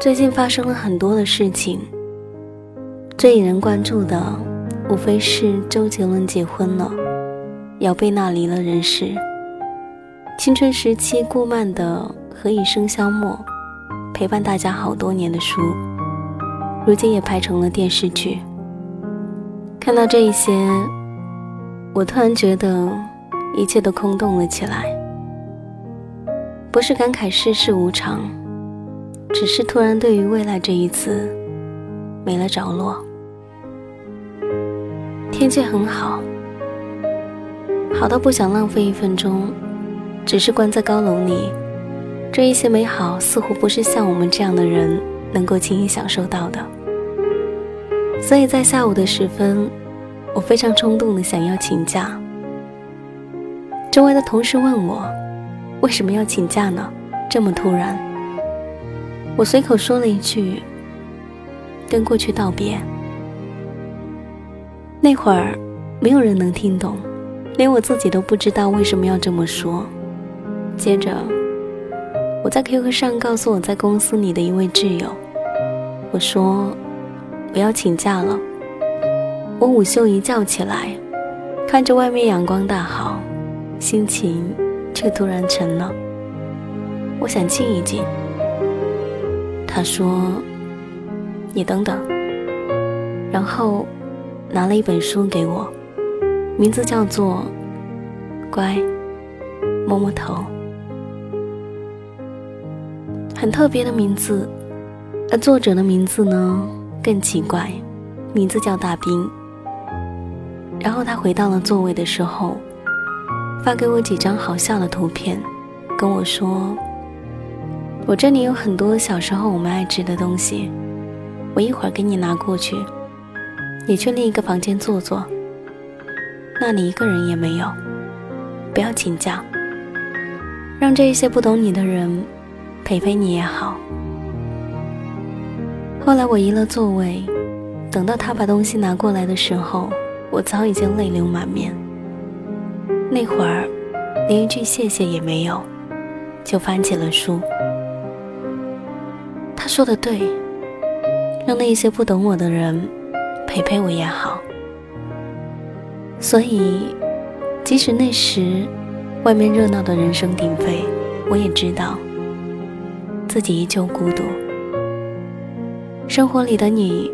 最近发生了很多的事情，最引人关注的无非是周杰伦结婚了，姚贝娜离了人世。青春时期顾漫的《何以笙箫默》，陪伴大家好多年的书，如今也拍成了电视剧。看到这一些，我突然觉得一切都空洞了起来，不是感慨世事无常。只是突然对于未来这一次没了着落。天气很好，好到不想浪费一分钟，只是关在高楼里，这一些美好似乎不是像我们这样的人能够轻易享受到的。所以在下午的时分，我非常冲动的想要请假。周围的同事问我，为什么要请假呢？这么突然。我随口说了一句：“跟过去道别。”那会儿，没有人能听懂，连我自己都不知道为什么要这么说。接着，我在 QQ 上告诉我在公司里的一位挚友，我说：“我要请假了。”我午休一觉起来，看着外面阳光大好，心情却突然沉了。我想静一静。他说：“你等等。”然后拿了一本书给我，名字叫做《乖，摸摸头》，很特别的名字。而作者的名字呢更奇怪，名字叫大兵。然后他回到了座位的时候，发给我几张好笑的图片，跟我说。我这里有很多小时候我们爱吃的东西，我一会儿给你拿过去。你去另一个房间坐坐，那里一个人也没有，不要请假，让这些不懂你的人陪陪你也好。后来我移了座位，等到他把东西拿过来的时候，我早已经泪流满面。那会儿连一句谢谢也没有，就翻起了书。说的对，让那些不懂我的人陪陪我也好。所以，即使那时外面热闹的人声鼎沸，我也知道自己依旧孤独。生活里的你，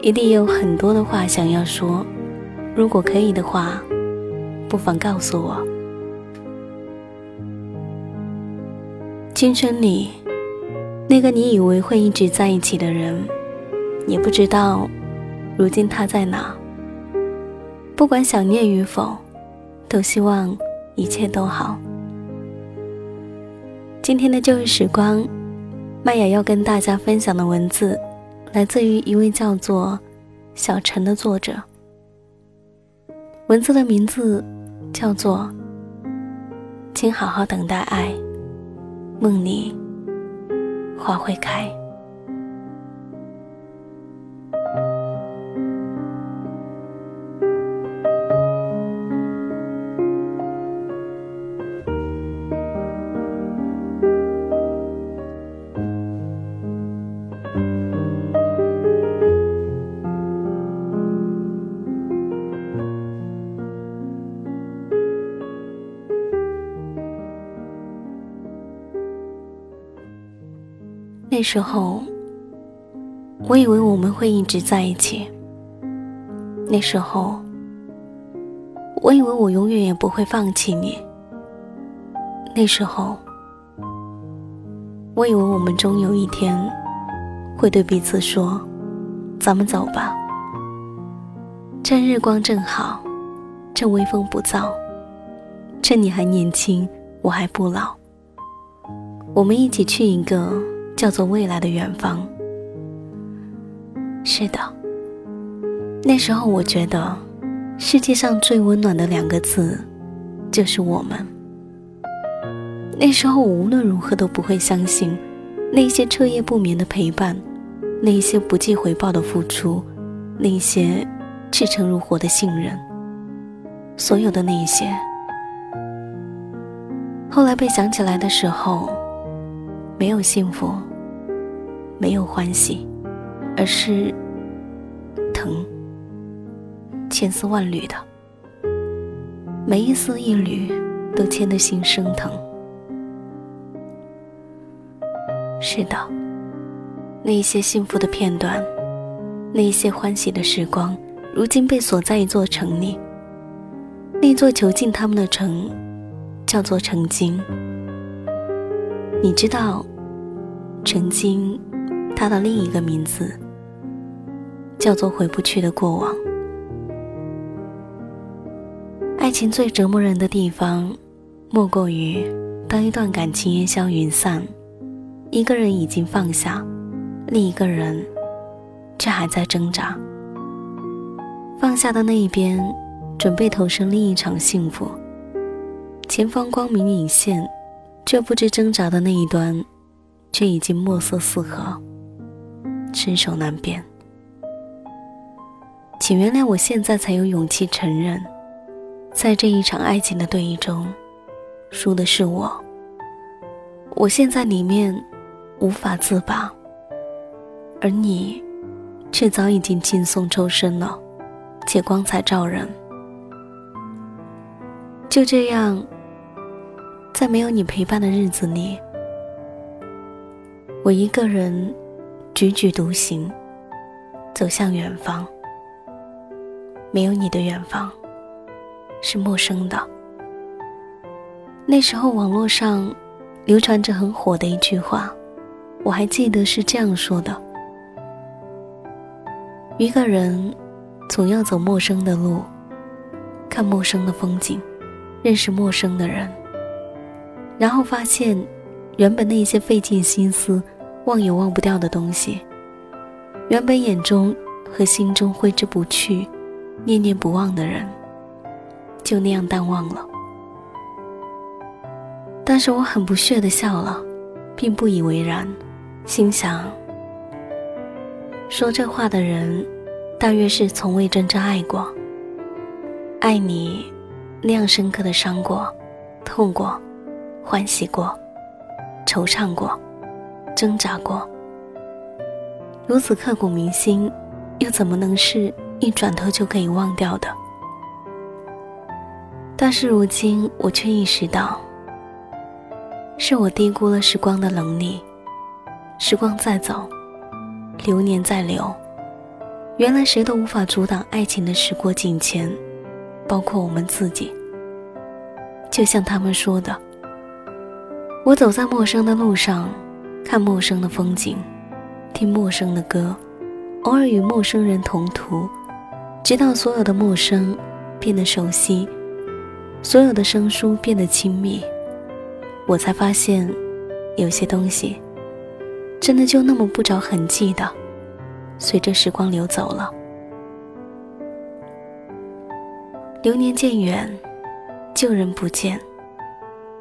一定也有很多的话想要说。如果可以的话，不妨告诉我。青春里。那个你以为会一直在一起的人，也不知道，如今他在哪。不管想念与否，都希望一切都好。今天的旧日时光，麦雅要跟大家分享的文字，来自于一位叫做小陈的作者。文字的名字叫做“请好好等待爱，梦里”。花会开。那时候，我以为我们会一直在一起。那时候，我以为我永远也不会放弃你。那时候，我以为我们终有一天会对彼此说：“咱们走吧。”趁日光正好，趁微风不燥，趁你还年轻，我还不老。我们一起去一个叫做未来的远方。是的，那时候我觉得，世界上最温暖的两个字，就是我们。那时候我无论如何都不会相信，那些彻夜不眠的陪伴，那些不计回报的付出，那些赤诚如火的信任，所有的那些，后来被想起来的时候。没有幸福，没有欢喜，而是疼，千丝万缕的，每一丝一缕都牵得心生疼。是的，那些幸福的片段，那些欢喜的时光，如今被锁在一座城里。那座囚禁他们的城，叫做曾经。你知道，曾经，它的另一个名字叫做回不去的过往。爱情最折磨人的地方，莫过于当一段感情烟消云散，一个人已经放下，另一个人却还在挣扎。放下的那一边，准备投身另一场幸福，前方光明隐现。却不知挣扎的那一端，却已经墨色四合，伸手难辨。请原谅我现在才有勇气承认，在这一场爱情的对弈中，输的是我。我现在里面无法自拔，而你，却早已经轻松抽身了，且光彩照人。就这样。在没有你陪伴的日子里，我一个人踽踽独行，走向远方。没有你的远方，是陌生的。那时候网络上流传着很火的一句话，我还记得是这样说的：一个人总要走陌生的路，看陌生的风景，认识陌生的人。然后发现，原本那些费尽心思、忘也忘不掉的东西，原本眼中和心中挥之不去、念念不忘的人，就那样淡忘了。但是我很不屑的笑了，并不以为然，心想：说这话的人，大约是从未真正爱过，爱你那样深刻的伤过、痛过。欢喜过，惆怅过，挣扎过，如此刻骨铭心，又怎么能是一转头就可以忘掉的？但是如今我却意识到，是我低估了时光的能力。时光在走，流年在流，原来谁都无法阻挡爱情的时过境迁，包括我们自己。就像他们说的。我走在陌生的路上，看陌生的风景，听陌生的歌，偶尔与陌生人同途，直到所有的陌生变得熟悉，所有的生疏变得亲密，我才发现，有些东西，真的就那么不着痕迹的，随着时光流走了。流年渐远，旧人不见。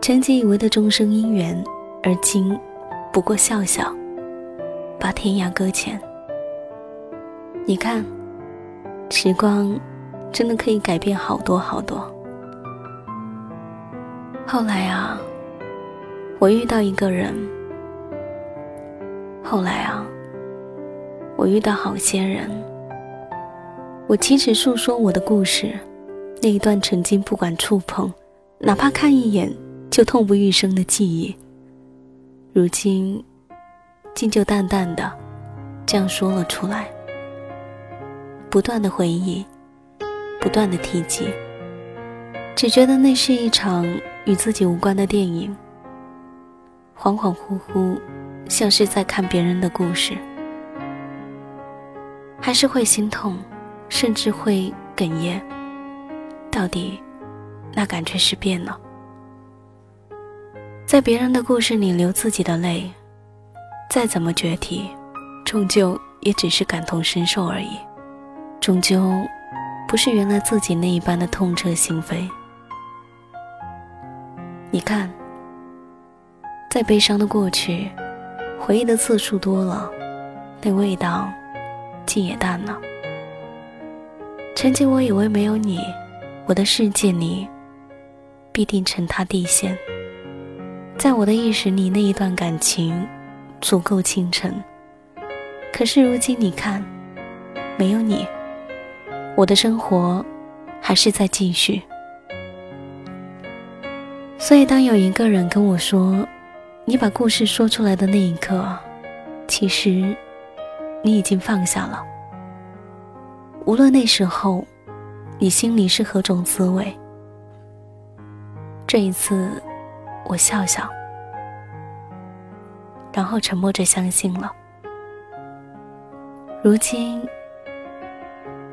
曾经以为的终生姻缘，而今不过笑笑，把天涯搁浅。你看，时光真的可以改变好多好多。后来啊，我遇到一个人。后来啊，我遇到好些人。我其实诉说我的故事，那一段曾经不管触碰，哪怕看一眼。就痛不欲生的记忆，如今竟就淡淡的这样说了出来。不断的回忆，不断的提及，只觉得那是一场与自己无关的电影。恍恍惚惚，像是在看别人的故事，还是会心痛，甚至会哽咽。到底，那感觉是变了。在别人的故事里流自己的泪，再怎么决堤，终究也只是感同身受而已，终究不是原来自己那一般的痛彻心扉。你看，在悲伤的过去，回忆的次数多了，那味道，竟也淡了。曾经我以为没有你，我的世界里必定成他地陷。在我的意识里，那一段感情足够倾城。可是如今你看，没有你，我的生活还是在继续。所以，当有一个人跟我说，你把故事说出来的那一刻，其实你已经放下了。无论那时候你心里是何种滋味，这一次。我笑笑，然后沉默着相信了。如今，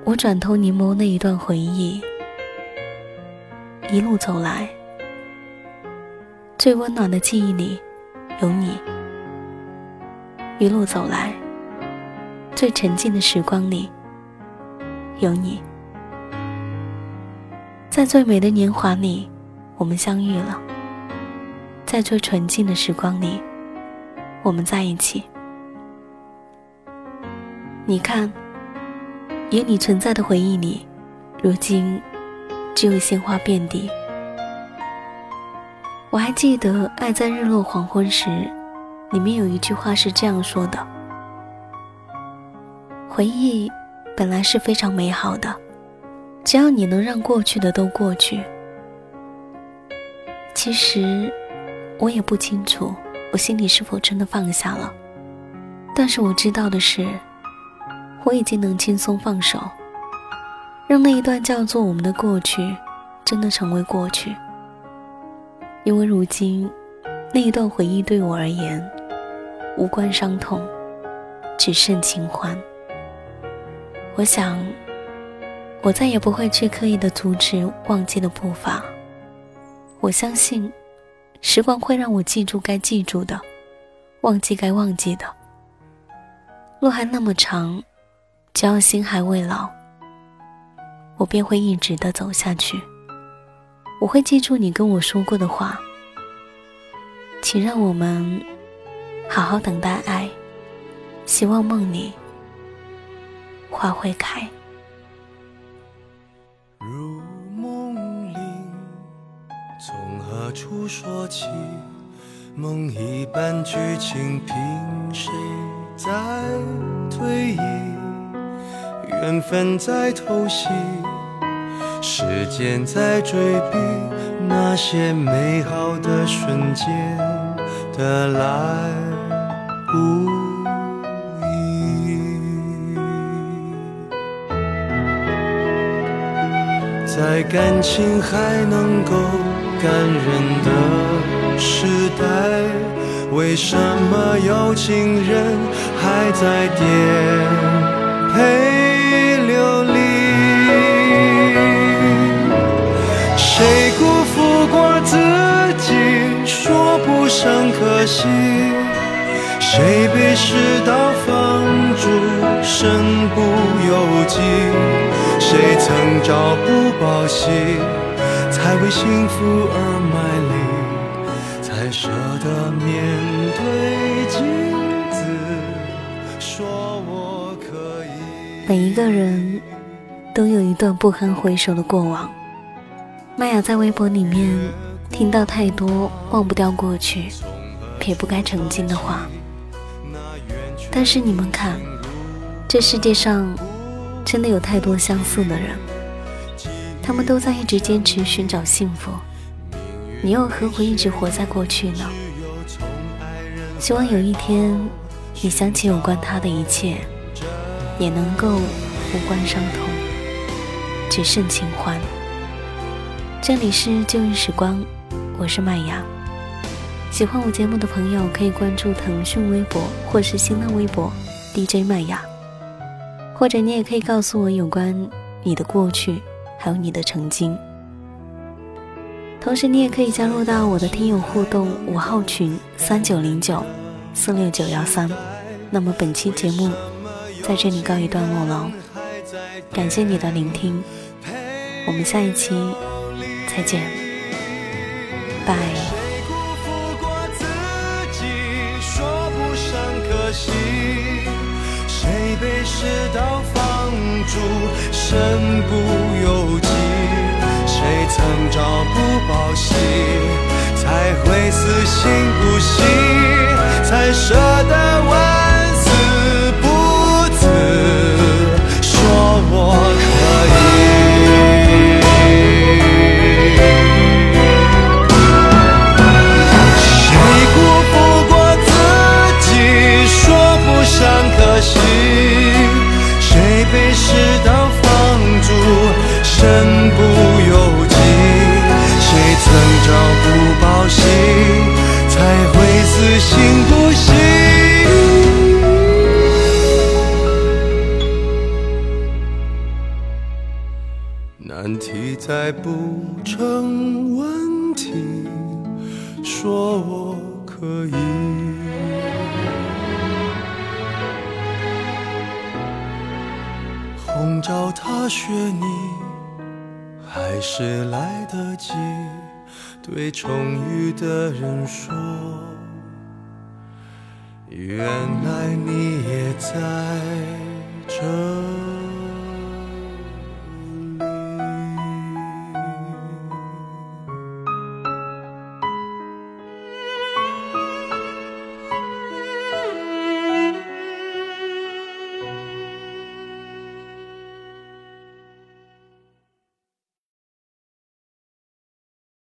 我转头凝眸那一段回忆，一路走来，最温暖的记忆里有你；一路走来，最沉静的时光里有你。在最美的年华里，我们相遇了。在最纯净的时光里，我们在一起。你看，有你存在的回忆里，如今只有鲜花遍地。我还记得《爱在日落黄昏时》，里面有一句话是这样说的：“回忆本来是非常美好的，只要你能让过去的都过去。”其实。我也不清楚，我心里是否真的放下了。但是我知道的是，我已经能轻松放手，让那一段叫做我们的过去，真的成为过去。因为如今，那一段回忆对我而言，无关伤痛，只剩情欢。我想，我再也不会去刻意的阻止忘记的步伐。我相信。时光会让我记住该记住的，忘记该忘记的。路还那么长，只要心还未老，我便会一直的走下去。我会记住你跟我说过的话，请让我们好好等待爱，希望梦里花会开。说起，梦一般剧情，凭谁在推移？缘分在偷袭，时间在追逼，那些美好的瞬间的来不，在感情还能够。感人的时代，为什么有情人还在颠沛流离？谁辜负过自己，说不上可惜？谁被世道放逐，身不由己？谁曾朝不保夕？才为幸福而卖力，才舍得面对镜子，说我可以。每一个人都有一段不堪回首的过往。麦雅在微博里面听到太多忘不掉过去、撇不开曾经的话，但是你们看，这世界上真的有太多相似的人。他们都在一直坚持寻找幸福，你又何苦一直活在过去呢？希望有一天，你想起有关他的一切，也能够无关伤痛，只剩情欢。这里是旧日时光，我是麦芽。喜欢我节目的朋友可以关注腾讯微博或是新浪微博 DJ 麦芽，或者你也可以告诉我有关你的过去。还有你的曾经。同时，你也可以加入到我的听友互动五号群三九零九四六九幺三。那么本期节目在这里告一段落了，感谢你的聆听，我们下一期再见，拜。谁被世道住，身不由己？谁曾朝不保夕，才会死心不息，才舍得忘再不成问题，说我可以。红照踏雪，你还是来得及对重遇的人说，原来你也在这。